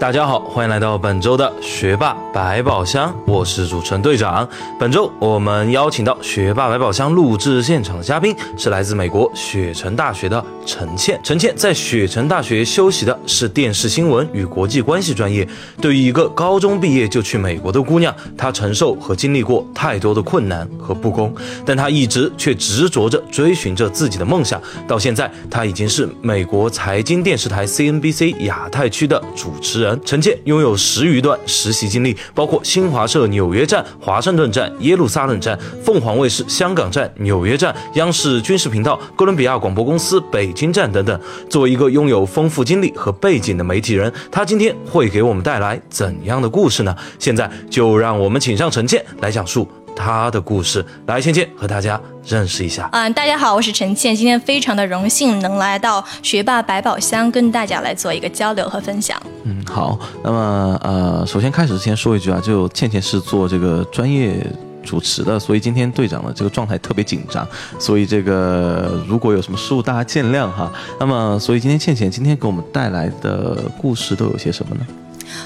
大家好，欢迎来到本周的学霸百宝箱，我是主持人队长。本周我们邀请到学霸百宝箱录制现场的嘉宾是来自美国雪城大学的陈倩。陈倩在雪城大学修习的是电视新闻与国际关系专业。对于一个高中毕业就去美国的姑娘，她承受和经历过太多的困难和不公，但她一直却执着着追寻着自己的梦想。到现在，她已经是美国财经电视台 CNBC 亚太区的主持人。陈倩拥有十余段实习经历，包括新华社纽约站、华盛顿站、耶路撒冷站、凤凰卫视香港站、纽约站、央视军事频道、哥伦比亚广播公司北京站等等。作为一个拥有丰富经历和背景的媒体人，他今天会给我们带来怎样的故事呢？现在就让我们请上陈倩来讲述。他的故事，来，倩倩和大家认识一下。嗯，大家好，我是陈倩，今天非常的荣幸能来到学霸百宝箱，跟大家来做一个交流和分享。嗯，好，那么呃，首先开始之前说一句啊，就倩倩是做这个专业主持的，所以今天队长的这个状态特别紧张，所以这个如果有什么失误，大家见谅哈。那么，所以今天倩倩今天给我们带来的故事都有些什么呢？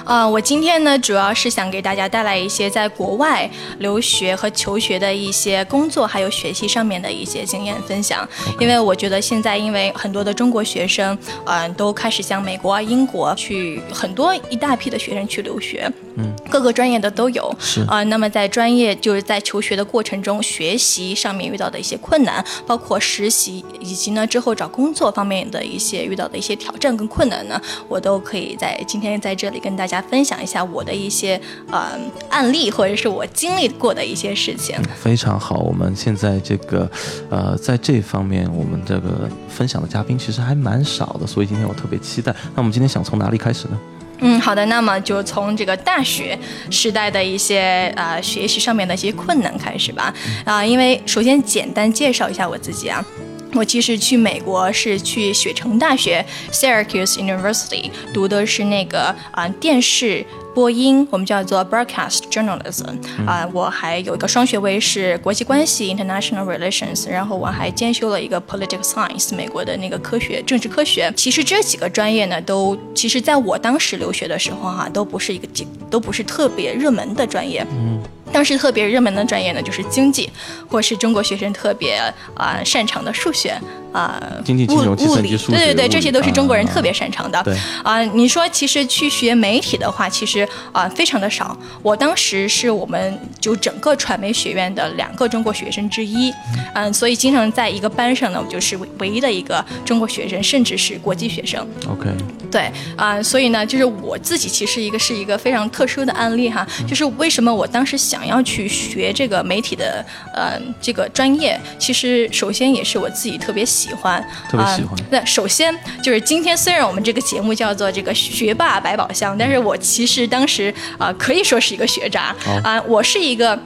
呃，我今天呢，主要是想给大家带来一些在国外留学和求学的一些工作，还有学习上面的一些经验分享。因为我觉得现在，因为很多的中国学生，嗯，都开始向美国、英国去，很多一大批的学生去留学。嗯，各个专业的都有。是啊，那么在专业就是在求学的过程中，学习上面遇到的一些困难，包括实习以及呢之后找工作方面的一些遇到的一些挑战跟困难呢，我都可以在今天在这里跟大家分享一下我的一些呃案例，或者是我经历过的一些事情。非常好，我们现在这个呃在这方面，我们这个分享的嘉宾其实还蛮少的，所以今天我特别期待。那我们今天想从哪里开始呢？嗯，好的，那么就从这个大学时代的一些啊学习上面的一些困难开始吧。啊，因为首先简单介绍一下我自己啊，我其实去美国是去雪城大学 Syracuse University 读的是那个啊电视。播音，我们叫做 broadcast journalism 啊，我还有一个双学位是国际关系 international relations，然后我还兼修了一个 political science 美国的那个科学政治科学。其实这几个专业呢，都其实在我当时留学的时候哈，都不是一个都不是特别热门的专业。嗯。当时特别热门的专业呢，就是经济，或是中国学生特别啊擅长的数学啊，经济、金融、计算机、数学，对对对，这些都是中国人特别擅长的。对啊，你说其实去学媒体的话，其实啊非常的少。我当时是我们就整个传媒学院的两个中国学生之一，嗯，所以经常在一个班上呢，我就是唯一的一个中国学生，甚至是国际学生。OK，对啊，所以呢，就是我自己其实一个是一个非常特殊的案例哈，就是为什么我当时想。要去学这个媒体的呃这个专业，其实首先也是我自己特别喜欢，特别喜欢。那首先就是今天虽然我们这个节目叫做这个学霸百宝箱，但是我其实当时啊可以说是一个学渣啊，我是一个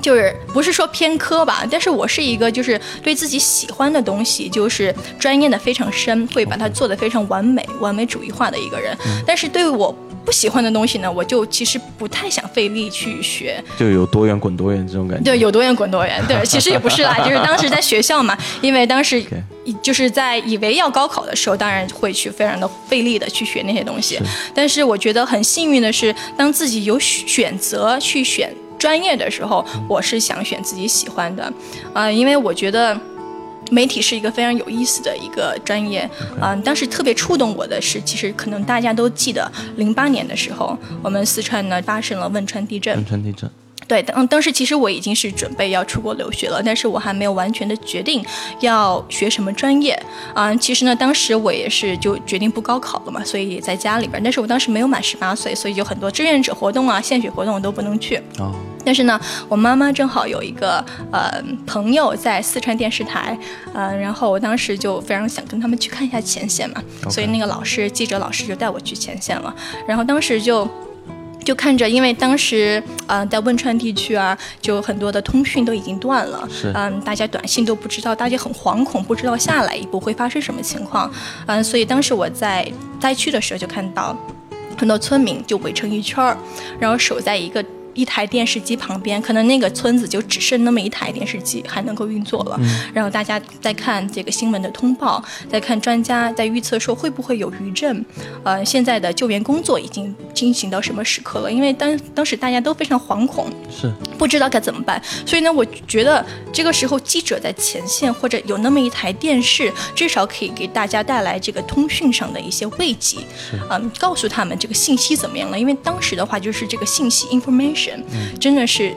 就是不是说偏科吧，但是我是一个就是对自己喜欢的东西就是专业的非常深，会把它做的非常完美、完美主义化的一个人，但是对我。不喜欢的东西呢，我就其实不太想费力去学，就有多远滚多远这种感觉。对，有多远滚多远。对，其实也不是啦，就是当时在学校嘛，因为当时就是在以为要高考的时候，当然会去非常的费力的去学那些东西。但是我觉得很幸运的是，当自己有选择去选专业的时候，我是想选自己喜欢的，啊，因为我觉得。媒体是一个非常有意思的一个专业，嗯，当时特别触动我的是，其实可能大家都记得，零八年的时候，我们四川呢发生了汶川地震。汶川地震。对，当当时其实我已经是准备要出国留学了，但是我还没有完全的决定要学什么专业。嗯，其实呢，当时我也是就决定不高考了嘛，所以在家里边。但是我当时没有满十八岁，所以有很多志愿者活动啊、献血活动我都不能去。哦。但是呢，我妈妈正好有一个呃朋友在四川电视台，嗯，然后我当时就非常想跟他们去看一下前线嘛，所以那个老师记者老师就带我去前线了。然后当时就就看着，因为当时呃在汶川地区啊，就很多的通讯都已经断了，嗯，大家短信都不知道，大家很惶恐，不知道下来一步会发生什么情况，嗯，所以当时我在灾区的时候就看到很多村民就围成一圈儿，然后守在一个。一台电视机旁边，可能那个村子就只剩那么一台电视机还能够运作了。然后大家在看这个新闻的通报，在看专家在预测说会不会有余震，呃，现在的救援工作已经进行到什么时刻了？因为当当时大家都非常惶恐，是不知道该怎么办。所以呢，我觉得这个时候记者在前线或者有那么一台电视，至少可以给大家带来这个通讯上的一些慰藉，嗯，告诉他们这个信息怎么样了。因为当时的话，就是这个信息 information 真的是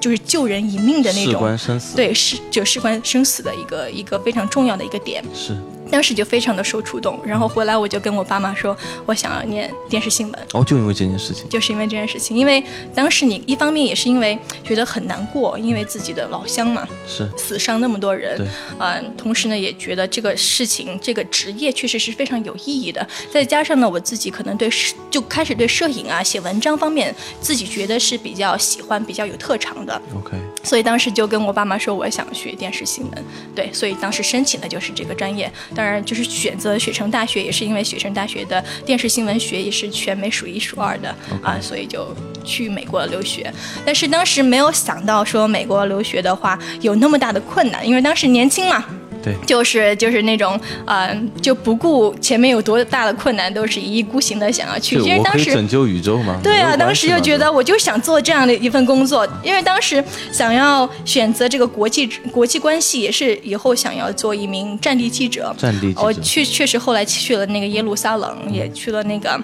就是救人一命的那事种，关生死。对，是就事关生死的一个一个非常重要的一个点。是当时就非常的受触动，然后回来我就跟我爸妈说，我想要念电视新闻。哦，就因为这件事情。就是因为这件事情，因为当时你一方面也是因为觉得很难过，因为自己的老乡嘛，是死伤那么多人对，嗯、同时呢也觉得这个事情这个职业确实是非常有意义的，再加上呢我自己可能对摄就开始对摄影啊写文章方面自己觉得是比较喜欢、比较有特长的，OK，所以当时就跟我爸妈说我想学电视新闻，对，所以当时申请的就是这个专业。当然，就是选择雪城大学，也是因为雪城大学的电视新闻学也是全美数一数二的啊，所以就去美国留学。但是当时没有想到说美国留学的话有那么大的困难，因为当时年轻嘛。对，就是就是那种，嗯、就不顾前面有多大的困难，都是一意孤行的想要去。因为当时拯救宇宙吗？对啊，当时就觉得我就想做这样的一份工作，因为当时想要选择这个国际国际关系，也是以后想要做一名战地记者。战地记者我去确实后来去了那个耶路撒冷，也去了那个。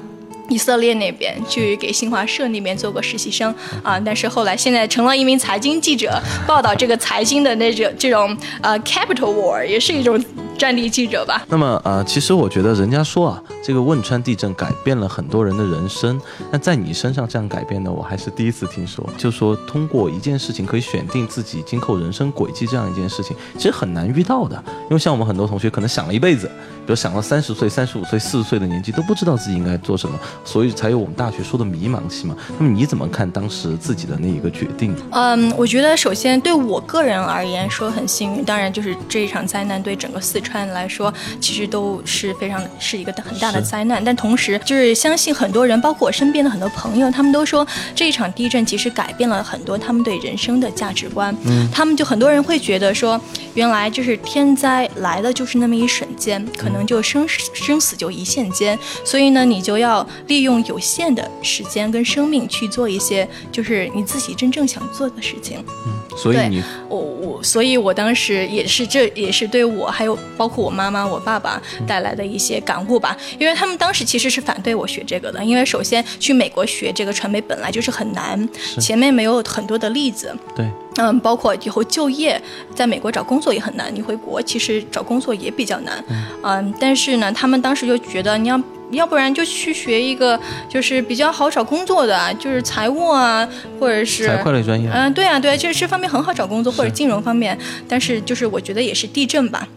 以色列那边去给新华社那边做过实习生啊，但是后来现在成了一名财经记者，报道这个财经的那种这种呃 capital war，也是一种战地记者吧。那么呃，其实我觉得人家说啊，这个汶川地震改变了很多人的人生。那在你身上这样改变呢，我还是第一次听说。就说通过一件事情可以选定自己今后人生轨迹这样一件事情，其实很难遇到的。因为像我们很多同学可能想了一辈子，比如想了三十岁、三十五岁、四十岁的年纪都不知道自己应该做什么，所以才有我们大学说的迷茫期嘛。那么你怎么看当时自己的那一个决定？嗯，我觉得首先对我个人而言说很幸运，当然就是这一场灾难对整个四川来说，其实都是非常是一个很大的灾难。但同时就是相信很多人，包括我身边的很多朋友，他们都说这一场地震其实改变了很多他们对人生的价值观。嗯，他们就很多人会觉得说，原来就是天灾来了就是那么一瞬间，可能就生死生死就一线间，所以呢，你就要利用有限的时间跟生命去做一些就是你自己真正想做的事情。嗯所以你我我，所以我当时也是，这也是对我还有包括我妈妈、我爸爸带来的一些感悟吧。因为他们当时其实是反对我学这个的，因为首先去美国学这个传媒本来就是很难，前面没有很多的例子。对嗯，包括以后就业，在美国找工作也很难。你回国其实找工作也比较难。嗯，但是呢，他们当时就觉得你要。要不然就去学一个就是比较好找工作的，就是财务啊，或者是财会类专业，嗯，对啊，对啊，就是这方面很好找工作，或者金融方面。但是就是我觉得也是地震吧，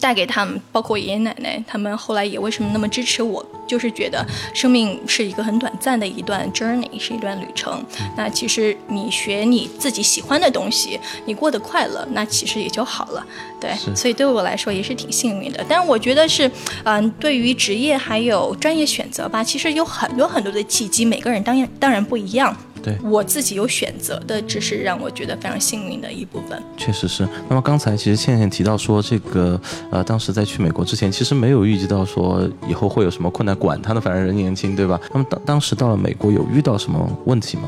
带给他们，包括我爷爷奶奶，他们后来也为什么那么支持我，就是觉得生命是一个很短暂的一段 journey，是一段旅程。那其实你学你自己喜欢的东西，你过得快乐，那其实也就好了。对，所以对我来说也是挺幸运的。但是我觉得是，嗯、对于职业还有专业选择吧，其实有很多很多的契机，每个人当然当然不一样。对我自己有选择的，只是让我觉得非常幸运的一部分。确实是。那么刚才其实倩倩提到说，这个呃，当时在去美国之前，其实没有预计到说以后会有什么困难，管他呢，反正人年轻，对吧？那么当当时到了美国，有遇到什么问题吗？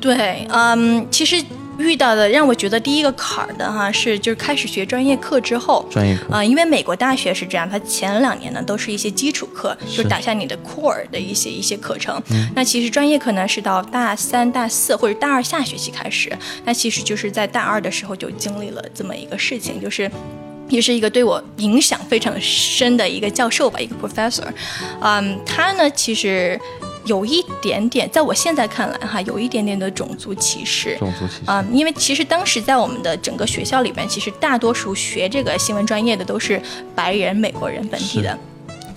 对，嗯，其实遇到的让我觉得第一个坎儿的哈是，就是开始学专业课之后。专业课啊、因为美国大学是这样，它前两年呢都是一些基础课，就是打下你的 core 的一些一些课程。那其实专业课呢是到大三、大四或者大二下学期开始。那其实就是在大二的时候就经历了这么一个事情，就是。也是一个对我影响非常深的一个教授吧，一个 professor，嗯，他呢其实有一点点，在我现在看来哈，有一点点的种族歧视，种族歧视。啊、因为其实当时在我们的整个学校里面，其实大多数学这个新闻专业的都是白人、美国人本地的。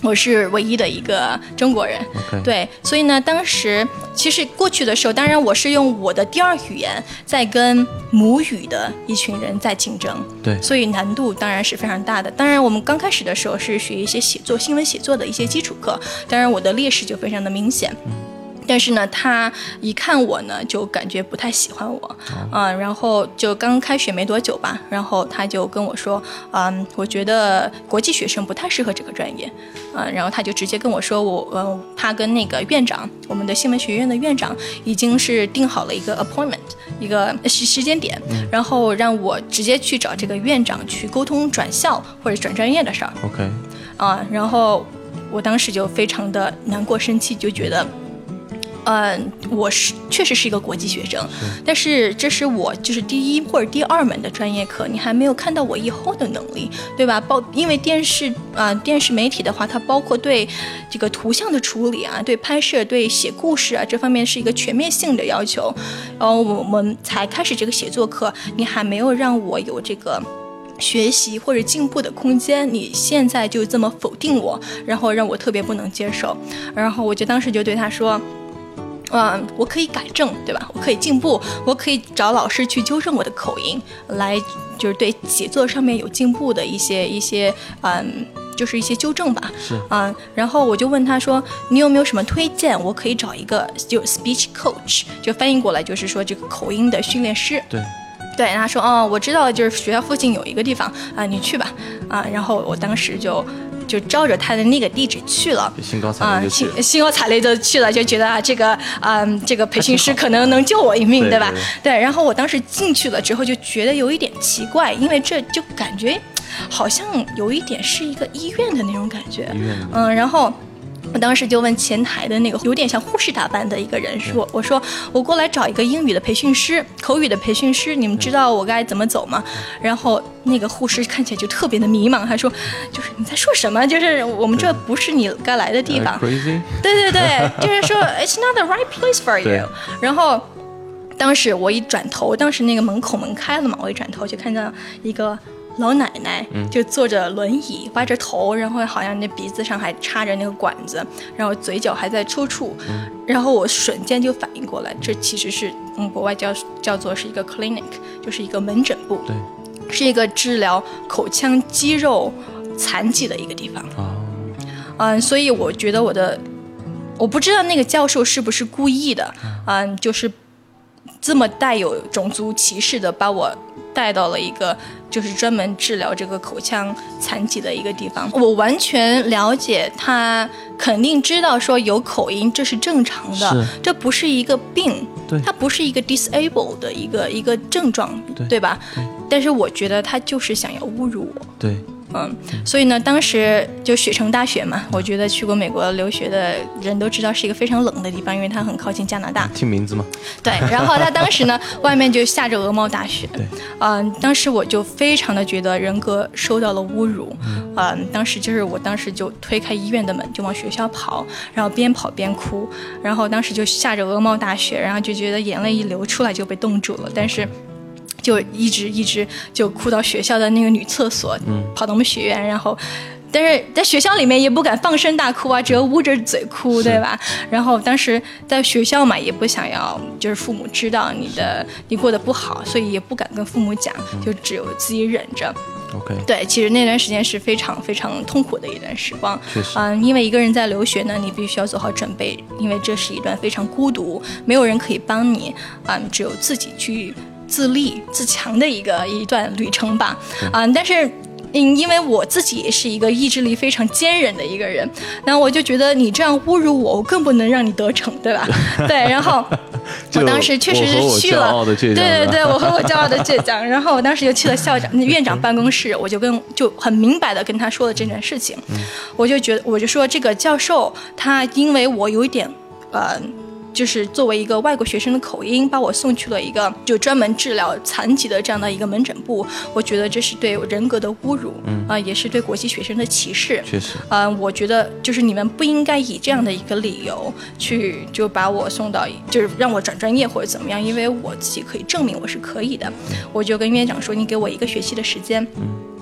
我是唯一的一个中国人对，所以呢，当时其实过去的时候，当然我是用我的第二语言在跟母语的一群人在竞争，对所以难度当然是非常大的。当然，我们刚开始的时候是学一些写作、新闻写作的一些基础课，当然我的劣势就非常的明显。但是呢，他一看我呢，就感觉不太喜欢我，嗯，然后就刚开学没多久吧，然后他就跟我说，嗯，我觉得国际学生不太适合这个专业，嗯，然后他就直接跟我说，我，嗯，他跟那个院长，我们的新闻学院的院长已经是定好了一个 appointment，一个时时间点，然后让我直接去找这个院长去沟通转校或者转专业的事儿，OK，啊，然后我当时就非常的难过生气，就觉得。嗯，我是确实是一个国际学生，但是这是我就是第一或者第二门的专业课，你还没有看到我以后的能力，对吧？包因为电视啊，电视媒体的话，它包括对这个图像的处理啊，对拍摄、对写故事啊这方面是一个全面性的要求。然后我们才开始这个写作课，你还没有让我有这个学习或者进步的空间，你现在就这么否定我，然后让我特别不能接受。然后我就当时就对他说。嗯，我可以改正，对吧？我可以进步，我可以找老师去纠正我的口音，来就是对写作上面有进步的一些一些，嗯，就是一些纠正吧。是，嗯，然后我就问他说，你有没有什么推荐？我可以找一个就 speech coach，就翻译过来就是说这个口音的训练师。对，对，他说，哦，我知道，就是学校附近有一个地方啊，你去吧。啊，然后我当时就。就照着他的那个地址去了，兴高采烈就去，兴高采烈就去了，就觉得啊，这个嗯，这个培训师可能能救我一命，对吧？对。然后我当时进去了之后，就觉得有一点奇怪，因为这就感觉好像有一点是一个医院的那种感觉。嗯，然后。我当时就问前台的那个有点像护士打扮的一个人说：“我说我过来找一个英语的培训师，口语的培训师，你们知道我该怎么走吗？”然后那个护士看起来就特别的迷茫，他说：“就是你在说什么？就是我们这不是你该来的地方。”对对对，就是说 “It's not the right place for you。”然后当时我一转头，当时那个门口门开了嘛，我一转头就看到一个。老奶奶就坐着轮椅，歪着头，然后好像那鼻子上还插着那个管子，然后嘴角还在抽搐，然后我瞬间就反应过来，这其实是嗯，国外叫叫做是一个 clinic，就是一个门诊部，对，是一个治疗口腔肌肉残疾的一个地方。啊，嗯，所以我觉得我的，我不知道那个教授是不是故意的，嗯，就是这么带有种族歧视的把我。带到了一个就是专门治疗这个口腔残疾的一个地方，我完全了解他，肯定知道说有口音这是正常的，这不是一个病，对，它不是一个 disable 的一个一个症状，对吧？但是我觉得他就是想要侮辱我，对。嗯，所以呢，当时就雪城大学嘛，我觉得去过美国留学的人都知道是一个非常冷的地方，因为它很靠近加拿大。听名字吗？对，然后他当时呢，外面就下着鹅毛大雪。对，嗯，当时我就非常的觉得人格受到了侮辱。嗯，当时就是我当时就推开医院的门就往学校跑，然后边跑边哭，然后当时就下着鹅毛大雪，然后就觉得眼泪一流出来就被冻住了，但是。就一直一直就哭到学校的那个女厕所，嗯，跑到我们学院，然后，但是在学校里面也不敢放声大哭啊，只有捂着嘴哭，对吧？然后当时在学校嘛，也不想要就是父母知道你的你过得不好，所以也不敢跟父母讲，就只有自己忍着。OK，对，其实那段时间是非常非常痛苦的一段时光。确实，嗯，因为一个人在留学呢，你必须要做好准备，因为这是一段非常孤独，没有人可以帮你，嗯，只有自己去。自立自强的一个一段旅程吧，啊，但是，嗯，因为我自己也是一个意志力非常坚韧的一个人，那我就觉得你这样侮辱我，我更不能让你得逞，对吧？对，然后 我当时确实是去了，对对对，我和我骄傲的倔强，然后我当时就去了校长院长办公室，我就跟就很明白的跟他说了这件事情，我就觉得我就说这个教授他因为我有一点，呃。就是作为一个外国学生的口音，把我送去了一个就专门治疗残疾的这样的一个门诊部，我觉得这是对人格的侮辱，啊，也是对国际学生的歧视。确实，嗯，我觉得就是你们不应该以这样的一个理由去就把我送到，就是让我转专业或者怎么样，因为我自己可以证明我是可以的。我就跟院长说，你给我一个学期的时间。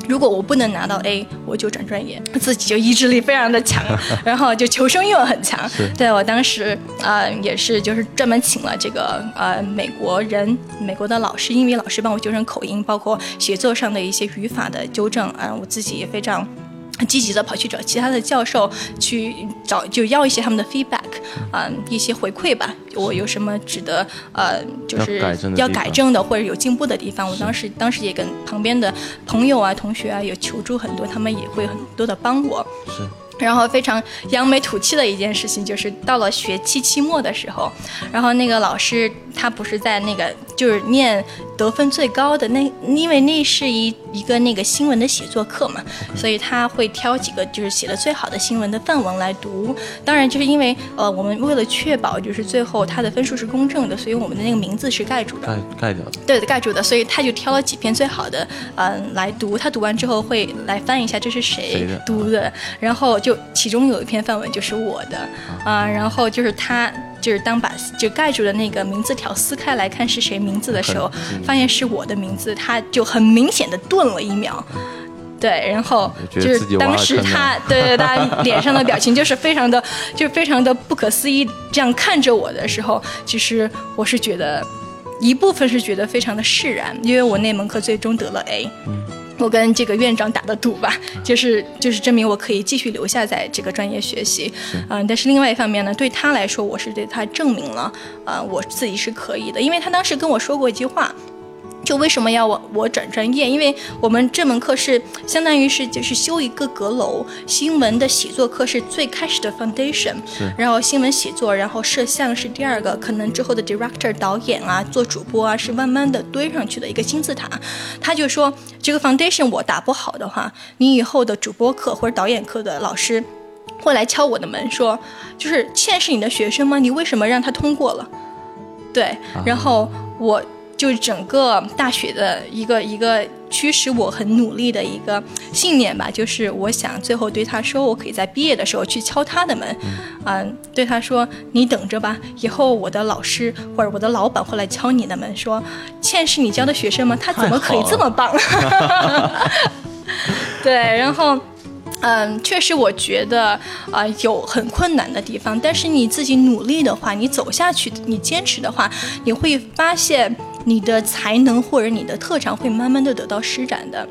如果我不能拿到 A，我就转专业。自己就意志力非常的强，然后就求生欲望很强。对我当时啊，也是就是专门请了这个呃美国人，美国的老师，英语老师帮我纠正口音，包括写作上的一些语法的纠正嗯。我自己也非常积极的跑去找其他的教授去找，就要一些他们的 feedback。嗯一些回馈吧，我有什么值得呃就是要改正的或者有进步的地方，我当时当时也跟旁边的朋友啊、同学啊有求助很多，他们也会很多的帮我。是然后非常扬眉吐气的一件事情，就是到了学期期末的时候，然后那个老师他不是在那个就是念得分最高的那，因为那是一一个那个新闻的写作课嘛，所以他会挑几个就是写的最好的新闻的范文来读。当然，就是因为呃，我们为了确保就是最后他的分数是公正的，所以我们的那个名字是盖住的。盖盖掉的，对的，盖住的，所以他就挑了几篇最好的，嗯，来读。他读完之后会来翻一下这是谁读的，然后就其中有一篇范文就是我的，啊、然后就是他就是当把就盖住的那个名字条撕开来看是谁名字的时候发现是我的名字，他就很明显的顿了一秒。对，然后就是当时他，对对，他脸上的表情就是非常的，就非常的不可思议，这样看着我的时候，其实我是觉得，一部分是觉得非常的释然，因为我那门课最终得了 A。我跟这个院长打的赌吧，就是就是证明我可以继续留下在这个专业学习，嗯、但是另外一方面呢，对他来说，我是对他证明了，呃，我自己是可以的，因为他当时跟我说过一句话，就为什么要我我转专业？因为我们这门课是相当于是就是修一个阁楼，新闻的写作课是最开始的 foundation，然后新闻写作，然后摄像是第二个，可能之后的 director 导演啊，做主播啊，是慢慢的堆上去的一个金字塔。他就说这个 foundation 我打不好的话，你以后的主播课或者导演课的老师。会来敲我的门说，就是倩是你的学生吗？你为什么让他通过了？对，然后我就整个大学的一个一个驱使我很努力的一个信念吧，就是我想最后对他说，我可以在毕业的时候去敲他的门，嗯、对他说，你等着吧，以后我的老师或者我的老板会来敲你的门，说，倩是你教的学生吗？他怎么可以这么棒？对，然后。嗯，确实，我觉得啊、呃有很困难的地方，但是你自己努力的话，你走下去，你坚持的话，你会发现你的才能或者你的特长会慢慢的得到施展的。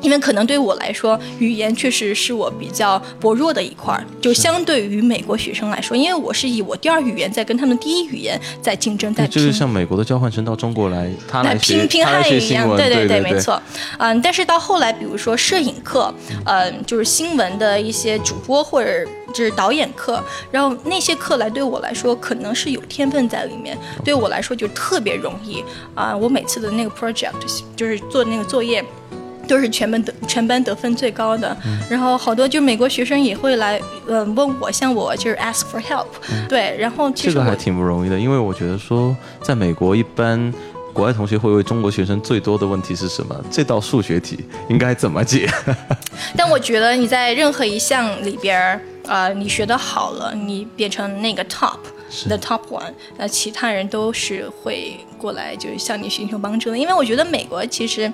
因为可能对我来说，语言确实是我比较薄弱的一块儿，就相对于美国学生来说，因为我是以我第二语言在跟他们第一语言在竞争，在拼。就是像美国的交换生到中国来，他来学拼拼汉语一样，对对对，没。错。嗯，但是到后来，比如说摄影课，嗯，就是新闻的一些主播或者就是导演课，然后那些课来对我来说可能是有天分在里面，对我来说就特别容易啊、我每次的那个 project 就是做那个作业。都是全班得全班得分最高的，然后好多就美国学生也会来，呃，问我，像我就是 ask for help，、对，然后其实这个还挺不容易的，因为我觉得说，在美国一般国外同学会问中国学生最多的问题是什么？这道数学题应该怎么解？但我觉得你在任何一项里边儿，呃，你学的好了，你变成那个 top 是 the top one，那其他人都是会过来就是向你寻求帮助的。因为我觉得美国其实。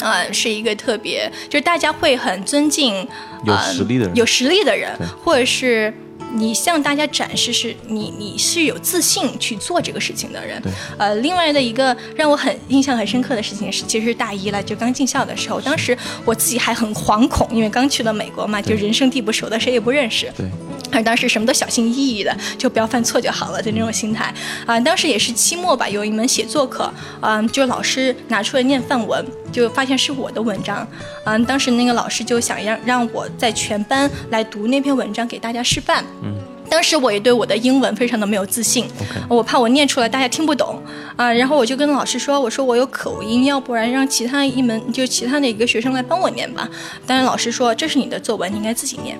呃，是一个特别，就是大家会很尊敬有呃实力的人。有实力的人，或者是你向大家展示是你你是有自信去做这个事情的人。对。呃，另外的一个让我很印象很深刻的事情是，其实是大一了，就刚进校的时候，当时我自己还很惶恐，因为刚去了美国嘛，就人生地不熟的，谁也不认识。对，而当时什么都小心翼翼的，就不要犯错就好了的那种心态。啊、当时也是期末吧，有一门写作课，嗯、就老师拿出来念范文，就发现是我的文章，嗯、当时那个老师就想让让我在全班来读那篇文章给大家示范，嗯。当时我也对我的英文非常的没有自信我怕我念出来大家听不懂啊、然后我就跟老师说，我说我有口音，要不然让其他一门就其他的一个学生来帮我念吧。当然老师说这是你的作文，你应该自己念。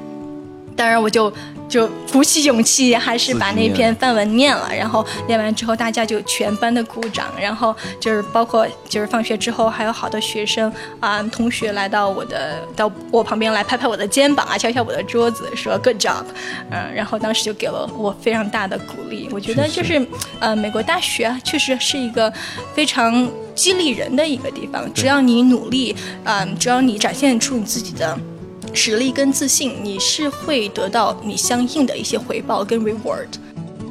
当然我就就鼓起勇气，还是把那篇范文念了。然后念完之后，大家就全班的鼓掌。然后就是包括就是放学之后，还有好多学生啊、同学来到我的到我旁边来拍拍我的肩膀啊，敲敲我的桌子，说 Good job。嗯，然后当时就给了我非常大的鼓励。我觉得就是呃，美国大学啊，确实是一个非常激励人的一个地方。只要你努力，嗯、只要你展现出你自己的。实力跟自信，你是会得到你相应的一些回报跟 reward。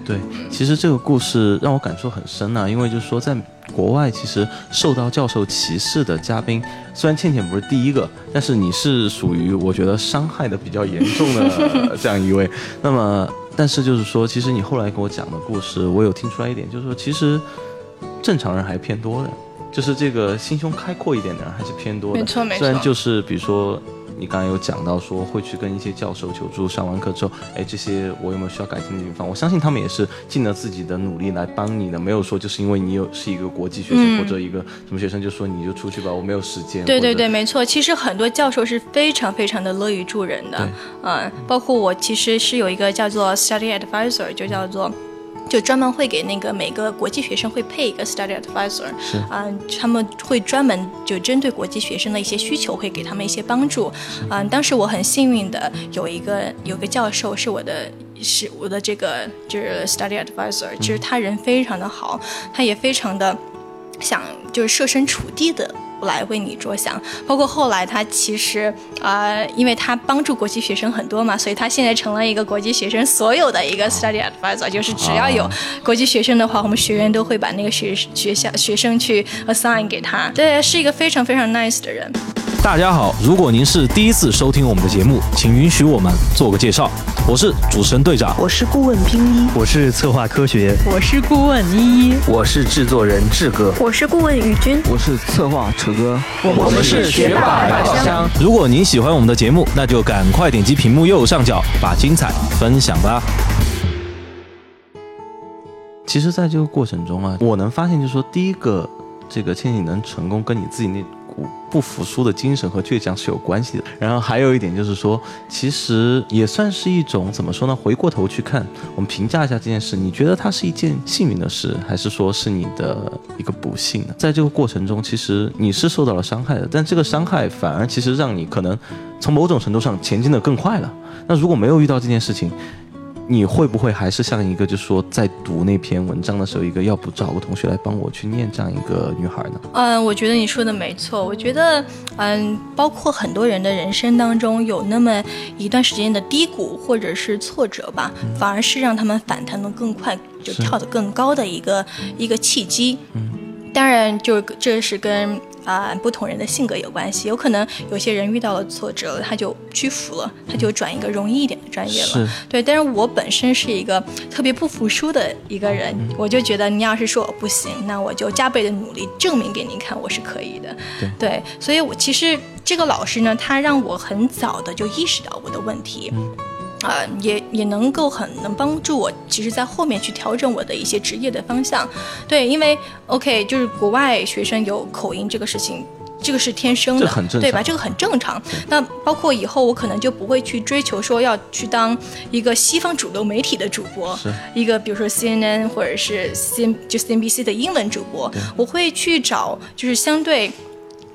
对，其实这个故事让我感触很深啊、因为就是说，在国外其实受到教授歧视的嘉宾，虽然倩倩不是第一个，但是你是属于我觉得伤害的比较严重的这样一位。那么但是就是说，其实你后来给我讲的故事，我有听出来一点，就是说，其实正常人还偏多的，就是这个心胸开阔一点的人还是偏多的。没错没错。虽然就是比如说。你刚刚有讲到说会去跟一些教授求助，上完课之后，哎，这些我有没有需要改进的地方？我相信他们也是尽了自己的努力来帮你的，没有说就是因为你有是一个国际学生或者一个什么学生，就说你就出去吧，我没有时间。对对对，没错。其实很多教授是非常非常的乐于助人的，嗯，包括我其实是有一个叫做 study advisor，就叫做。就专门会给那个每个国际学生会配一个 study advisor，是啊，他们会专门就针对国际学生的一些需求，会给他们一些帮助。嗯，当时我很幸运的有一个有个教授是我的，是我的这个就是 study advisor，就是他人非常的好，他也非常的想就是设身处地的。来为你着想，包括后来他其实啊，因为他帮助国际学生很多嘛，所以他现在成了一个国际学生所有的一个 study advisor，就是只要有国际学生的话，我们学员都会把那个学学校学生去 assign 给他。对，是一个非常非常 nice 的人。大家好，如果您是第一次收听我们的节目，请允许我们做个介绍。我是主持人队长，我是顾问冰一，我是策划科学，我是顾问依依，我是制作人志哥，我是顾问宇军，我是策划楚哥，我们是学霸百宝箱。如果您喜欢我们的节目，那就赶快点击屏幕右上角，把精彩分享吧。其实，在这个过程中啊，我能发现，就是说，第一个，这个千玺能成功，跟你自己那。不服输的精神和倔强是有关系的。然后还有一点就是说，其实也算是一种怎么说呢？回过头去看，我们评价一下这件事，你觉得它是一件幸运的事，还是说是你的一个不幸呢？在这个过程中，其实你是受到了伤害的，但这个伤害反而其实让你可能从某种程度上前进的更快了。那如果没有遇到这件事情，你会不会还是像一个，就是说在读那篇文章的时候，一个要不找个同学来帮我去念这样一个女孩呢？嗯，我觉得你说的没错。我觉得，嗯，包括很多人的人生当中有那么一段时间的低谷或者是挫折吧，反而是让他们反弹的更快，就跳得更高的一个一个契机。嗯，当然，就这是跟。啊，不同人的性格有关系，有可能有些人遇到了挫折，他就屈服了，他就转一个容易一点的专业了。对。但是我本身是一个特别不服输的一个人，我就觉得你要是说我不行，那我就加倍的努力，证明给您看我是可以的。对。所以，我其实这个老师呢，他让我很早的就意识到我的问题。啊，也也能够很能帮助我，其实，在后面去调整我的一些职业的方向。对，因为 OK，就是国外学生有口音这个事情，这个是天生的，对吧？这个很正常。那包括以后我可能就不会去追求说要去当一个西方主流媒体的主播，一个比如说 CNN 或者是 C 就 CNBC 的英文主播，我会去找就是相对。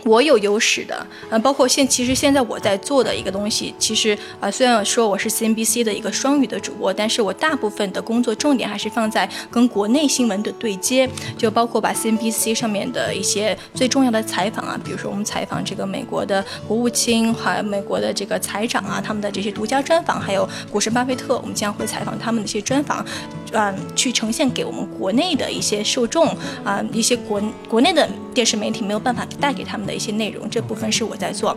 我有优势的，嗯，包括现其实现在我在做的一个东西，其实啊，虽然说我是 CNBC 的一个双语的主播，但是我大部分的工作重点还是放在跟国内新闻的对接，就包括把 CNBC 上面的一些最重要的采访啊，比如说我们采访这个美国的国务卿，还有美国的这个财长啊，他们的这些独家专访，还有股神巴菲特，我们将会采访他们的一些专访，嗯，去呈现给我们国内的一些受众啊，一些国国内的电视媒体没有办法带给他们的。的一些内容，这部分是我在做，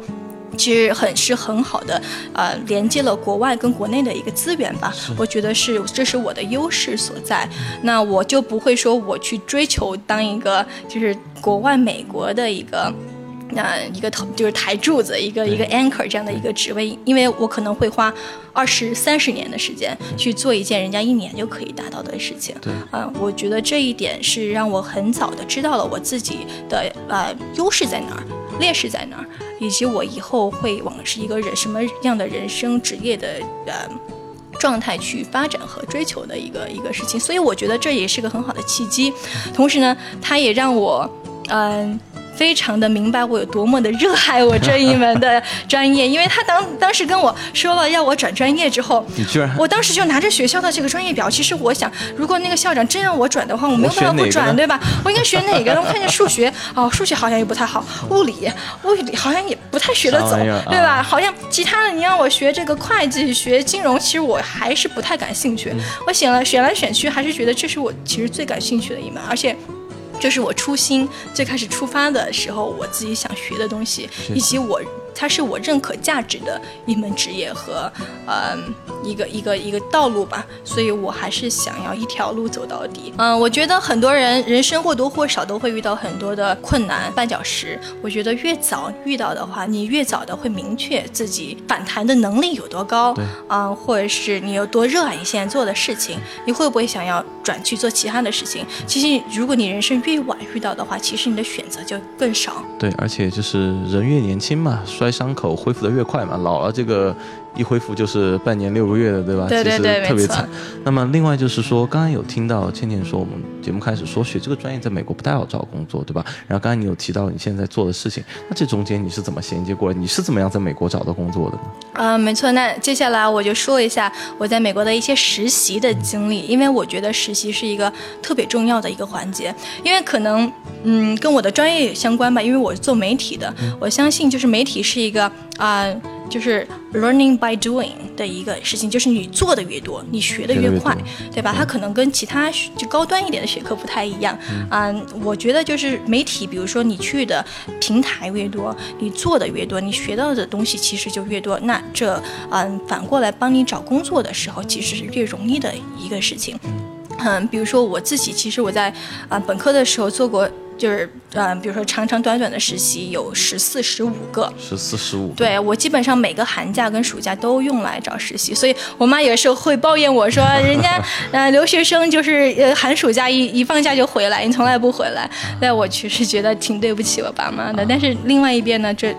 其实很是很好的，呃，连接了国外跟国内的一个资源吧。我觉得是这是我的优势所在。那我就不会说我去追求当一个就是国外美国的一个。那一个头就是台柱子，一个一个 anchor 这样的一个职位，因为我可能会花二十三十年的时间去做一件人家一年就可以达到的事情。对，啊，我觉得这一点是让我很早的知道了我自己的呃优势在哪儿，劣势在哪儿，以及我以后会往是一个人什么样的人生职业的呃状态去发展和追求的一个一个事情。所以我觉得这也是个很好的契机，同时呢，它也让我嗯。非常的明白我有多么的热爱我这一门的专业，因为他当当时跟我说了要我转专业之后，你居然，我当时就拿着学校的这个专业表，其实我想，如果那个校长真让我转的话，我没有办法不转，对吧？我应该学哪个？我看见数学，哦，数学好像也不太好，物理，物理好像也不太学得走，对吧？好像其他的你让我学这个会计、学金融，其实我还是不太感兴趣。我选了选来选去，还是觉得这是我其实最感兴趣的一门，而且。这是我初心最开始出发的时候，我自己想学的东西，以及我它是我认可价值的一门职业和呃一个一个一个道路吧，所以我还是想要一条路走到底。嗯，我觉得很多人人生或多或少都会遇到很多的困难绊脚石，我觉得越早遇到的话，你越早的会明确自己反弹的能力有多高，啊，或者是你有多热爱你现在做的事情，你会不会想要转去做其他的事情？其实如果你人生越晚遇到的话，其实你的选择就更少。对，而且就是人越年轻嘛，摔伤口恢复的越快嘛，老了这个。一恢复就是半年六个月的，对吧？对对对，特别惨。那么另外就是说，刚刚有听到倩倩说，我们节目开始说学这个专业在美国不太好找工作，对吧？然后刚才你有提到你现在做的事情，那这中间你是怎么衔接过来？你是怎么样在美国找到工作的呢？啊，没错。那接下来我就说一下我在美国的一些实习的经历，因为我觉得实习是一个特别重要的一个环节，因为可能嗯跟我的专业也相关吧，因为我是做媒体的，我相信就是媒体是一个啊。就是 learning by doing 的一个事情，就是你做的越多，你学的越快，对吧？它可能跟其他就高端一点的学科不太一样。嗯，我觉得就是媒体，比如说你去的平台越多，你做的越多，你学到的东西其实就越多。那这嗯，反过来帮你找工作的时候，其实是越容易的一个事情。嗯，比如说我自己，其实我在啊本科的时候做过。就是，嗯，比如说长长短短的实习有十四、十五个，十四、十五。对我基本上每个寒假跟暑假都用来找实习，所以我妈有时候会抱怨我说，人家，呃，留学生就是呃寒暑假一一放假就回来，你从来不回来。那我其实觉得挺对不起我爸妈的。但是另外一边呢，这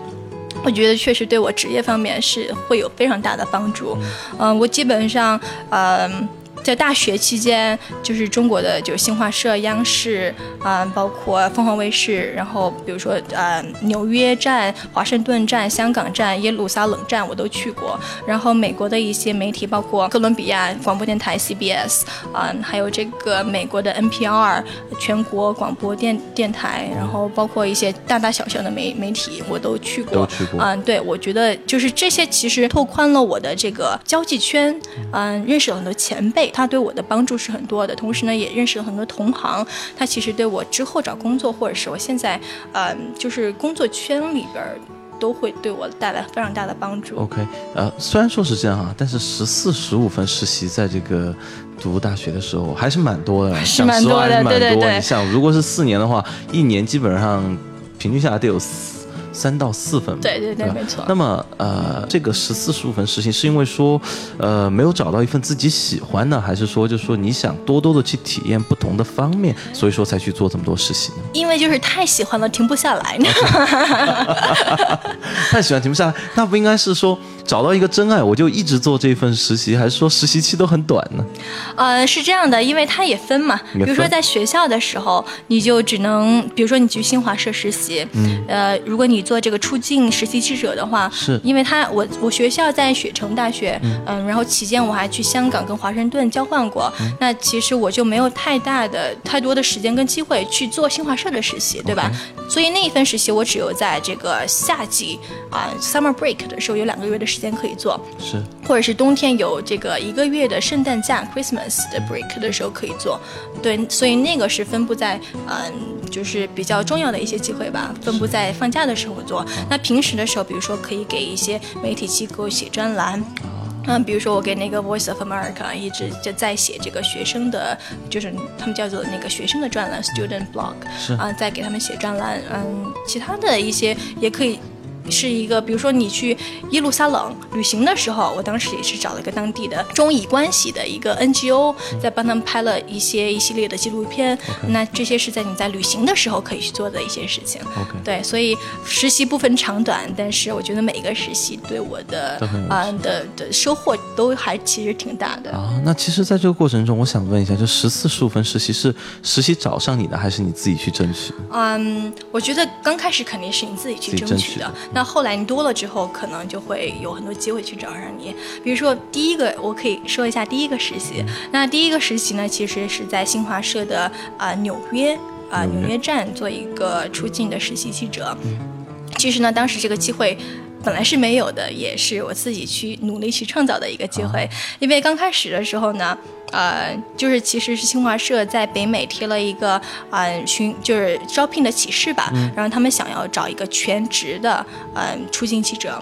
我觉得确实对我职业方面是会有非常大的帮助。嗯，我基本上，嗯。在大学期间，就是中国的，就是新华社、央视，啊，包括凤凰卫视，然后比如说，呃，纽约站、华盛顿站、香港站、耶路撒冷站，我都去过。然后美国的一些媒体，包括哥伦比亚广播电台 CBS，啊，还有这个美国的 NPR 全国广播电电台，然后包括一些大大小小的媒媒体，我都去过。都去过。嗯，对，我觉得就是这些，其实拓宽了我的这个交际圈，嗯，认识了很多前辈。他对我的帮助是很多的，同时呢，也认识了很多同行。他其实对我之后找工作，或者是我现在，呃，就是工作圈里边，都会对我带来非常大的帮助。OK，呃，虽然说是这样哈，但是十四十五分实习在这个读大学的时候还是蛮多的，是蛮多的，对对对。你想，如果是四年的话，一年基本上平均下来得有。三到四分，对对对，没错。那么，呃，这个十四十五分实习是因为说，呃，没有找到一份自己喜欢的，还是说，就是说你想多多的去体验不同的方面，所以说才去做这么多实习呢？因为就是太喜欢了，停不下来。太喜欢停不下来，那不应该是说。找到一个真爱，我就一直做这份实习，还是说实习期都很短呢？呃，是这样的，因为它也分嘛。比如说在学校的时候，你就只能，比如说你去新华社实习，嗯，呃，如果你做这个出境实习记者的话，是，因为他我我学校在雪城大学，嗯，然后期间我还去香港跟华盛顿交换过，那其实我就没有太大的太多的时间跟机会去做新华社的实习，对吧？所以那一份实习我只有在这个夏季啊，summer break 的时候有两个月的时。时间可以做。是，或者是冬天有这个一个月的圣诞假 Christmas 的 break 的时候可以做，对，所以那个是分布在嗯，就是比较重要的一些机会吧，分布在放假的时候做。那平时的时候，比如说可以给一些媒体机构写专栏，嗯，比如说我给那个 Voice of America 一直就在写这个学生的，就是他们叫做那个学生的专栏 Student Blog，是。啊，在给他们写专栏，嗯，其他的一些也可以。是一个，比如说你去耶路撒冷旅行的时候，我当时也是找了一个当地的中以关系的一个 NGO，在帮他们拍了一些一系列的纪录片。那这些是在你在旅行的时候可以去做的一些事情。对，所以实习不分长短，但是我觉得每一个实习对我的啊的的收获都还其实挺大的啊。那其实，在这个过程中，我想问一下，就十四十五分实习是实习找上你的，还是你自己去争取？嗯，我觉得刚开始肯定是你自己去争取的。那后来你多了之后，可能就会有很多机会去找上你。比如说，第一个我可以说一下第一个实习。那第一个实习呢，其实是在新华社的啊纽约啊纽约站做一个出境的实习记者。其实呢，当时这个机会。本来是没有的，也是我自己去努力去创造的一个机会。因为刚开始的时候呢，呃，就是其实是新华社在北美贴了一个嗯寻就是招聘的启事吧，然后他们想要找一个全职的嗯出境记者。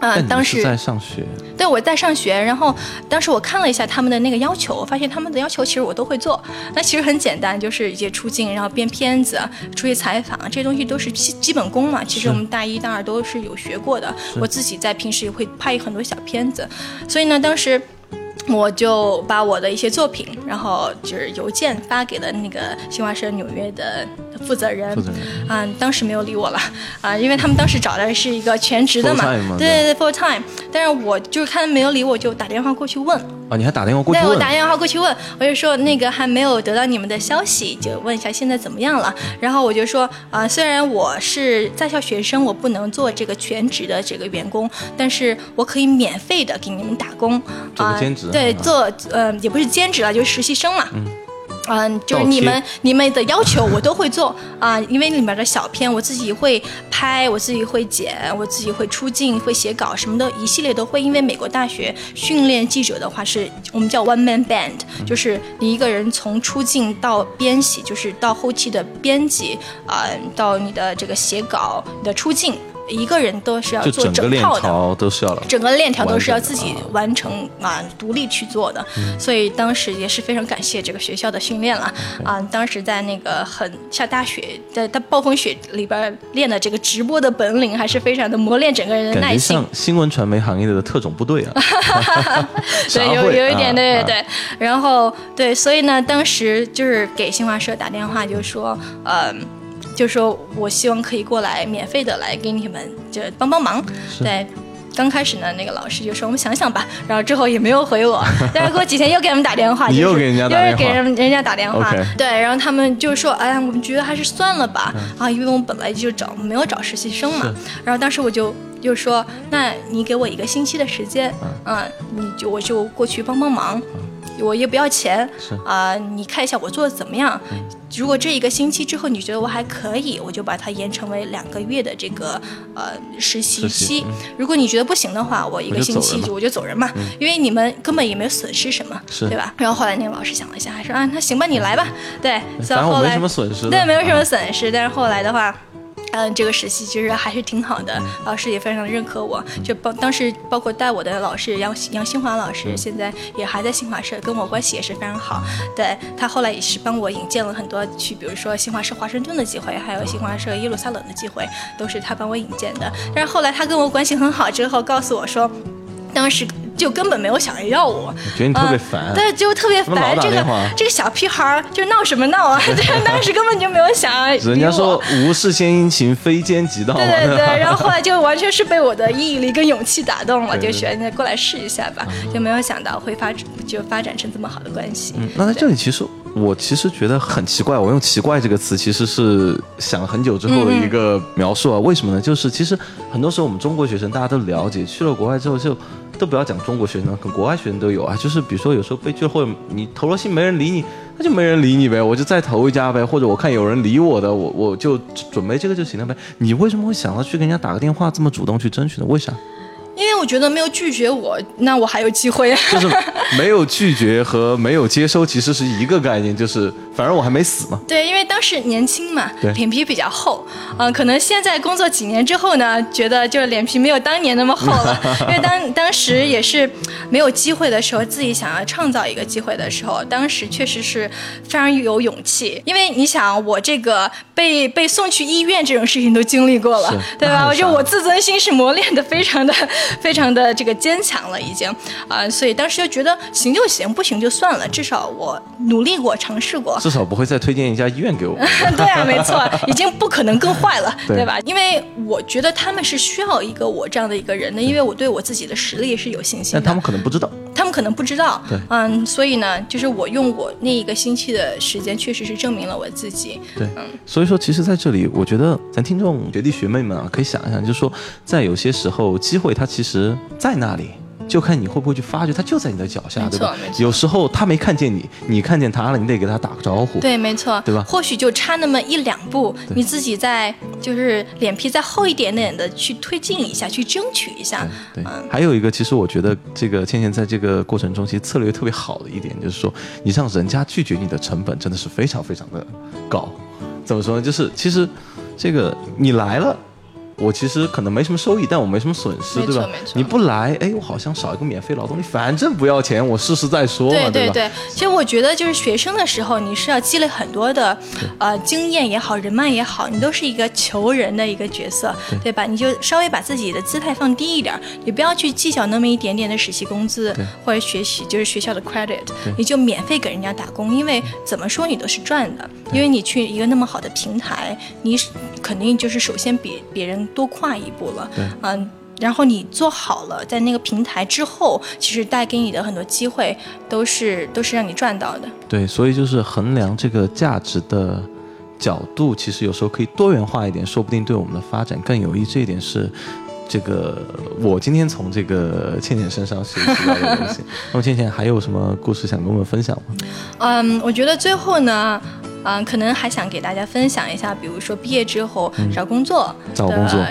嗯，当时在上学，对，我在上学。然后当时我看了一下他们的那个要求，我发现他们的要求其实我都会做。那其实很简单，就是一些出镜，然后编片子、出去采访，这些东西都是基基本功嘛。其实我们大一、大二都是有学过的。我自己在平时也会拍很多小片子，所以呢，当时。我就把我的一些作品，然后就是邮件发给了那个新华社纽约的负责人。负责人，嗯，当时没有理我了，啊，因为他们当时找的是一个全职的嘛，对对对，full time。但是我就是看他没有理我，就打电话过去问。啊，你还打电话过去问？对，我打电话过去问，我就说那个还没有得到你们的消息，就问一下现在怎么样了。然后我就说啊，虽然我是在校学生，我不能做这个全职的这个员工，但是我可以免费的给你们打工啊，兼职。对，做呃也不是兼职了，就是实习生嘛。嗯。嗯，就是你们你们的要求我都会做啊，因为里面的小片我自己会拍，我自己会剪，我自己会出镜，会写稿，什么的一系列都会。因为美国大学训练记者的话，是我们叫 one man band，就是你一个人从出镜到编写，就是到后期的编辑啊，到你的这个写稿你的出镜。一个人都是要做整套的，都是要了，整个链条都是要自己完成啊，独立去做的。所以当时也是非常感谢这个学校的训练了啊。当时在那个很下大雪，在在暴风雪里边练的这个直播的本领，还是非常的磨练整个人的耐心。像新闻传媒行业的特种部队啊，对，有有一点，对对对。然后对，所以呢，当时就是给新华社打电话，就说，嗯。就说我希望可以过来免费的来给你们就帮帮忙。对，刚开始呢，那个老师就说我们想想吧，然后之后也没有回我。但是过几天又给他们打电话，你又给人家打电话，又是给人人家打电话。对，然后他们就说，哎呀，我们觉得还是算了吧。啊，因为我们本来就找没有找实习生嘛。然后当时我就就说，那你给我一个星期的时间，嗯，你就我就过去帮帮忙。我也不要钱，啊，你看一下我做的怎么样？如果这一个星期之后你觉得我还可以，我就把它延成为两个月的这个呃实习期。如果你觉得不行的话，我一个星期就我就走人嘛，因为你们根本也没有损失什么，对吧？然后后来那个老师想了一下，还说啊，那行吧，你来吧。对，反正我没什么损失。对，没有什么损失。但是后来的话。嗯，这个实习其实还是挺好的，老师也非常认可我。就包当时包括带我的老师杨杨新华老师，现在也还在新华社，跟我关系也是非常好。对他后来也是帮我引荐了很多去，比如说新华社华盛顿的机会，还有新华社耶路撒冷的机会，都是他帮我引荐的。但是后来他跟我关系很好之后，告诉我说，当时。就根本没有想着要我，觉得你特别烦，对，就特别烦这个这个小屁孩儿，就闹什么闹啊？对，当时根本就没有想。人家说无事献殷勤，非奸即盗。对对对，然后后来就完全是被我的毅力跟勇气打动了，就选过来试一下吧，就没有想到会发就发展成这么好的关系。嗯，那在这里其实我其实觉得很奇怪，我用奇怪这个词其实是想了很久之后的一个描述啊。为什么呢？就是其实很多时候我们中国学生大家都了解，去了国外之后就。都不要讲中国学生，跟国外学生都有啊。就是比如说有时候被拒了，或者你投了信没人理你，那就没人理你呗，我就再投一家呗。或者我看有人理我的，我我就准备这个就行了呗。你为什么会想到去跟人家打个电话，这么主动去争取呢？为啥？我觉得没有拒绝我，那我还有机会。就是 没有拒绝和没有接收其实是一个概念，就是反正我还没死嘛。对，因为当时年轻嘛，脸皮比较厚，嗯，可能现在工作几年之后呢，觉得就是脸皮没有当年那么厚了。因为当当时也是没有机会的时候，自己想要创造一个机会的时候，当时确实是非常有勇气。因为你想，我这个被被送去医院这种事情都经历过了，对吧？我觉得我自尊心是磨练的非常的。非 常的这个坚强了，已经啊，所以当时就觉得行就行，不行就算了，至少我努力过，尝试过，至少不会再推荐一家医院给我。对啊，没错，已经不可能更坏了，对吧？因为我觉得他们是需要一个我这样的一个人的，因为我对我自己的实力是有信心的。但他们可能不知道，他们可能不知道，对，嗯，所以呢，就是我用我那一个星期的时间，确实是证明了我自己。对，嗯，所以说，其实在这里，我觉得咱听众学弟学妹们啊，可以想一想，就是说，在有些时候，机会它其实。在那里，就看你会不会去发掘，他就在你的脚下，对吧有时候他没看见你，你看见他了，你得给他打个招呼。对，没错，对吧或许就差那么一两步，你自己再就是脸皮再厚一点点的去推进一下，去争取一下。对，嗯还有一个，其实我觉得这个倩倩在这个过程中，其实策略特别好的一点，就是说，你让人家拒绝你的成本真的是非常非常的高。怎么说呢？就是其实这个你来了。我其实可能没什么收益，但我没什么损失，对吧？你不来，哎，我好像少一个免费劳动力，反正不要钱，我试试再说嘛，吧？对对，其实我觉得就是学生的时候，你是要积累很多的，呃，经验也好，人脉也好，你都是一个求人的一个角色，对。吧？你就稍微把自己的姿态放低一点儿，你不要去计较那么一点点的实习工资或者学习就是学校的 credit，你就免费给人家打工，因为怎么说你都是赚的，因为你去一个那么好的平台，你肯定就是首先比别人多跨一步了，嗯。然后你做好了，在那个平台之后，其实带给你的很多机会都是都是让你赚到的。对，所以就是衡量这个价值的角度，其实有时候可以多元化一点，说不定对我们的发展更有益。这一点是这个我今天从这个倩倩身上学习到的东西。那么倩倩还有什么故事想跟我们分享吗？嗯，我觉得最后呢，嗯，可能还想给大家分享一下，比如说毕业之后找工作、找工作。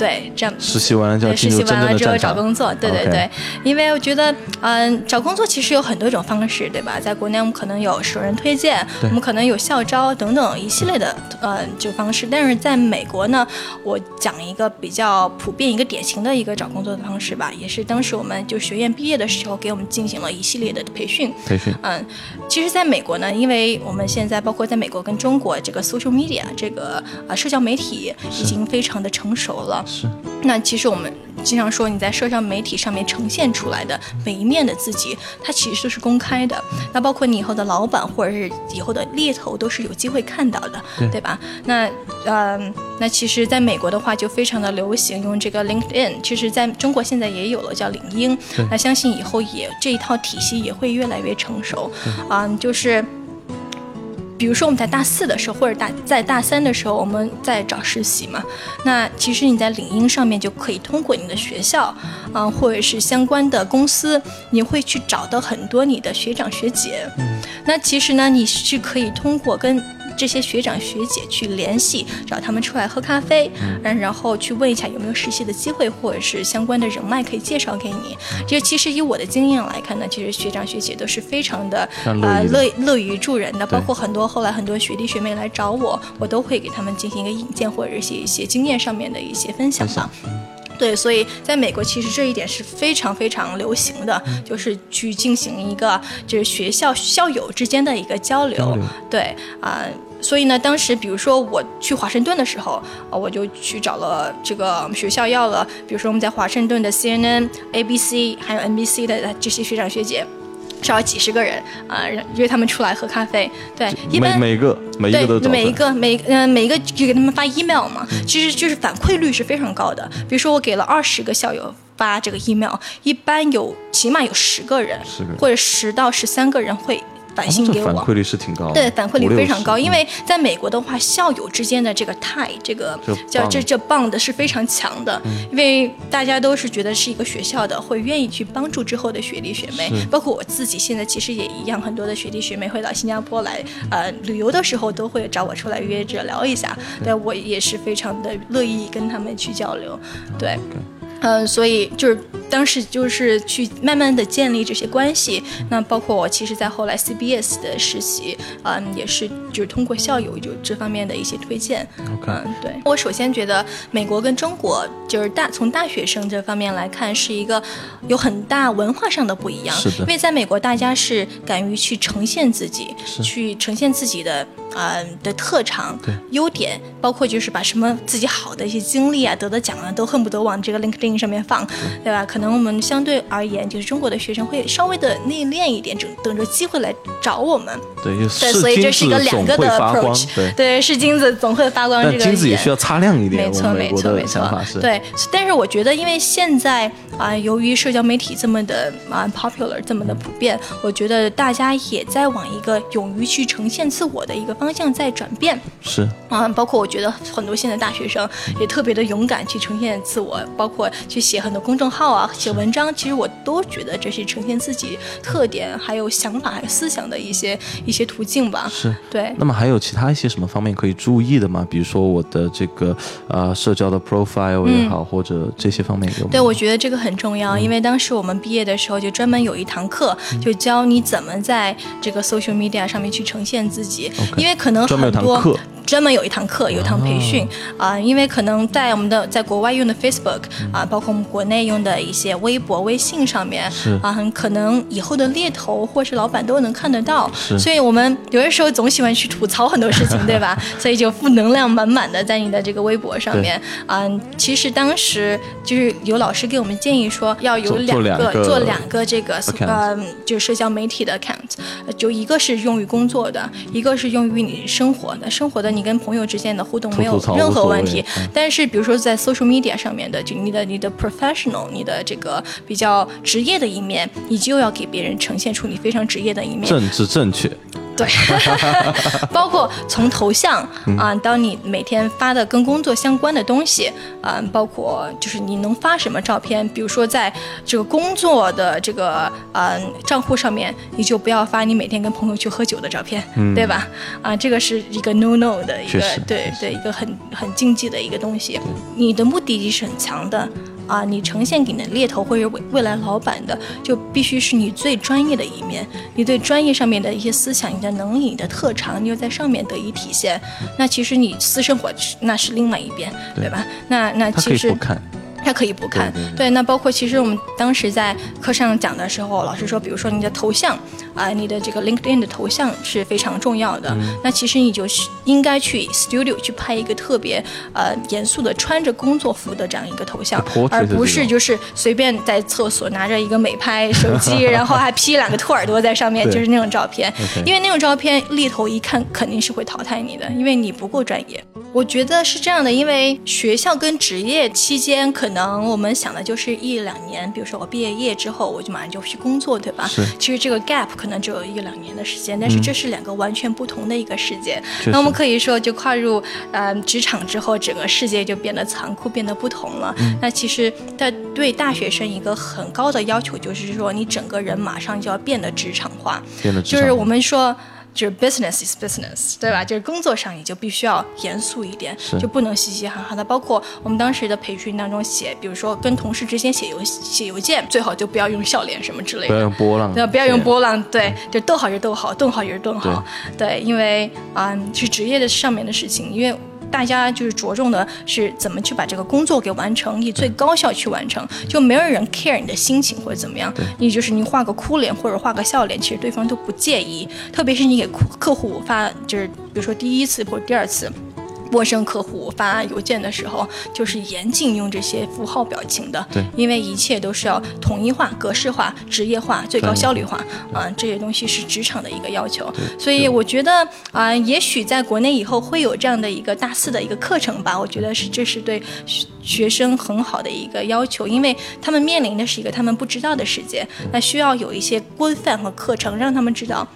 对，这样实习完了就要，实进入真习完了之后。找工作，对对对，因为我觉得，嗯，找工作其实有很多种方式，对吧？在国内我们可能有熟人推荐，我们可能有校招等等一系列的呃这个方式，但是在美国呢，我讲一个比较普遍、一个典型的一个找工作的方式吧，也是当时我们就学院毕业的时候给我们进行了一系列的培训。培训，嗯，其实，在美国呢，因为我们现在包括在美国跟中国，这个 social media 这个啊社交媒体已经非常的成熟了。是那其实我们经常说，你在社交媒体上面呈现出来的每一面的自己，它其实都是公开的。那包括你以后的老板或者是以后的猎头，都是有机会看到的，对吧？那呃，那其实在美国的话，就非常的流行用这个 LinkedIn，其实在中国现在也有了叫领英。那相信以后也这一套体系也会越来越成熟。啊、就是。比如说我们在大四的时候，或者大在大三的时候，我们在找实习嘛。那其实你在领英上面就可以通过你的学校，啊、或者是相关的公司，你会去找到很多你的学长学姐。那其实呢，你是可以通过跟这些学长学姐去联系，找他们出来喝咖啡，嗯。然后去问一下有没有实习的机会，或者是相关的人脉可以介绍给你。就其实以我的经验来看呢，其实学长学姐都是非常的非常乐呃乐乐于助人的，包括很多后来很多学弟学妹来找我，我都会给他们进行一个引荐，或者是一些经验上面的一些分享吧。对，所以在美国其实这一点是非常非常流行的，就是去进行一个就是学校校友之间的一个交流。交流。对啊、所以呢，当时比如说我去华盛顿的时候，啊，我就去找了这个学校要了，比如说我们在华盛顿的 CNN、ABC 还有 NBC 的这些学长学姐。少了几十个人啊、让约他们出来喝咖啡。对，一每般每个每一个都对，找每一个每呃每一个就给他们发 email 嘛，其实就是反馈率是非常高的。比如说我给了二十个校友发这个 email，一般有起码有十个人10个人或者十到十三个人会短信给我。反馈率是挺高的，对，反馈率非常高，因为在美国的话，校友之间的这个 tie，这个叫这这 bond 是非常强的，因为大家都是觉得是一个学校的，会愿意去帮助之后的学弟学妹，包括我自己现在其实也一样，很多的学弟学妹会到新加坡来，呃，旅游的时候都会找我出来约着聊一下，对。我也是非常的乐意跟他们去交流，对。嗯，所以就是当时就是去慢慢的建立这些关系。那包括我其实，在后来 CBS 的实习，嗯，也是就是通过校友就这方面的一些推荐。OK 嗯，对我首先觉得美国跟中国就是大从大学生这方面来看，是一个有很大文化上的不一样。是的因为在美国，大家是敢于去呈现自己，去呈现自己的呃的特长、优点，包括就是把什么自己好的一些经历啊、得的奖啊，都恨不得往这个 LinkedIn 上面放，对吧？可能我们相对而言，就是中国的学生会稍微的内敛一点，等等着机会来找我们。对，所以这是一个两个的 approach，，对。是金子总会发光这但个眼金子也需要擦亮一点，没错，没错，没错对。但是我觉得，因为现在啊、由于社交媒体这么的啊、popular，这么的普遍，我觉得大家也在往一个勇于去呈现自我的一个方向在转变。是啊，包括我觉得很多现在大学生也特别的勇敢去呈现自我，包括去写很多公众号啊，写文章，其实我都觉得这是呈现自己特点、还有想法、还有思想的一些一些途径吧。是，对。那么还有其他一些什么方面可以注意的吗？比如说我的这个呃社交的 profile 也好，或者这些方面有？对，我觉得这个很重要，因为当时我们毕业的时候就专门有一堂课，就教你怎么在这个 social media 上面去呈现自己，因为可能很多。专门有一堂课，有一堂培训。啊，因为可能在我们的在国外用的 Facebook 啊，包括我们国内用的一些微博、微信上面啊，很可能以后的猎头或是老板都能看得到，所以我们有的时候总喜欢去吐槽很多事情，对吧？所以就负能量满满的在你的这个微博上面。啊。其实当时就是有老师给我们建议说，要有两个做两个这个呃，就是社交媒体的 account，就一个是用于工作的，一个是用于你生活的，生活的你。你跟朋友之间的互动没有任何问题，但是比如说在 social media 上面的，就你的你的 professional，你的这个比较职业的一面，你就要给别人呈现出你非常职业的一面，政治正确。对，包括从头像啊，当你每天发的跟工作相关的东西，嗯，包括就是你能发什么照片，比如说在这个工作的这个嗯账户上面，你就不要发你每天跟朋友去喝酒的照片，对吧？啊，这个是一个 no no 的一个，对对，一个很很禁忌的一个东西。你的目的地是很强的。啊，你呈现给你的猎头或者未未来老板的，就必须是你最专业的一面，你对专业上面的一些思想、你的能力、你的特长，你又在上面得以体现。那其实你私生活那是另外一边，对吧？那那其实。他可以不看，对，那包括其实我们当时在课上讲的时候，老师说，比如说你的头像啊，你的这个 LinkedIn 的头像是非常重要的。那其实你就是应该去 studio 去拍一个特别呃严肃的穿着工作服的这样一个头像，而不是就是随便在厕所拿着一个美拍手机，然后还 P 两个兔耳朵在上面，就是那种照片。因为那种照片猎头一看肯定是会淘汰你的，因为你不够专业。我觉得是这样的，因为学校跟职业期间可能我们想的就是一两年，比如说我毕业业之后我就马上就去工作，对吧？是。其实这个 gap 可能只有一两年的时间，但是这是两个完全不同的一个世界。那我们可以说，就跨入呃职场之后，整个世界就变得残酷，变得不同了。那其实在对大学生一个很高的要求，就是说你整个人马上就要变得职场化。变得职场。就是我们说。就是 business is business，对吧？就是工作上你就必须要严肃一点，就不能嘻嘻哈哈的。包括我们当时的培训当中写，比如说跟同事之间写邮写邮件，最好就不要用笑脸什么之类的，不要用波浪，对，不要用波浪，对，就逗号就是逗号，顿号也是顿号，对，因为嗯是职业的上面的事情，因为。大家就是着重的是怎么去把这个工作给完成，以最高效去完成，就没有人 care 你的心情或者怎么样。你就是你画个哭脸或者画个笑脸，其实对方都不介意。特别是你给客户发，就是比如说第一次或者第二次。陌生客户发邮件的时候，就是严禁用这些符号表情的，对，因为一切都是要统一化、格式化、职业化、最高效率化。啊，这些东西是职场的一个要求。所以我觉得啊，也许在国内以后会有这样的一个大四的一个课程吧，我觉得是这是对学生很好的一个要求，因为他们面临的是一个他们不知道的世界，那需要有一些规范和课程让他们知道。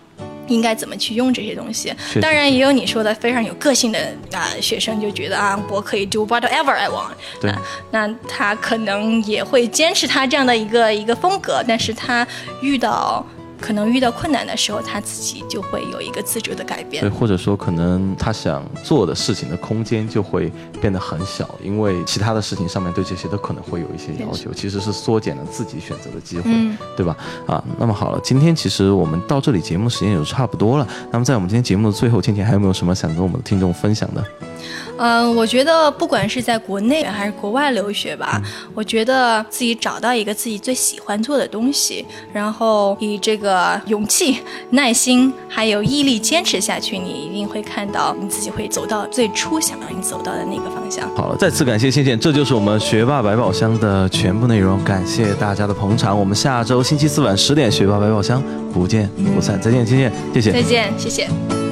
应该怎么去用这些东西？当然也有你说的非常有个性的啊学生，就觉得啊，我可以 do whatever I want。对，那他可能也会坚持他这样的一个一个风格，但是他遇到。可能遇到困难的时候，他自己就会有一个自主的改变。对，或者说可能他想做的事情的空间就会变得很小，因为其他的事情上面对这些都可能会有一些要求，其实是缩减了自己选择的机会，对吧？啊，那么好了，今天其实我们到这里节目时间也就差不多了。那么在我们今天节目的最后，倩倩还有没有什么想跟我们的听众分享的？嗯，我觉得不管是在国内还是国外留学吧，我觉得自己找到一个自己最喜欢做的东西，然后以这个勇气、耐心还有毅力坚持下去，你一定会看到你自己会走到最初想让你走到的那个方向。好了，再次感谢倩倩，这就是我们学霸百宝箱的全部内容，感谢大家的捧场。我们下周星期四晚十点，学霸百宝箱不见不散。再见，倩倩，谢谢。再见，谢谢。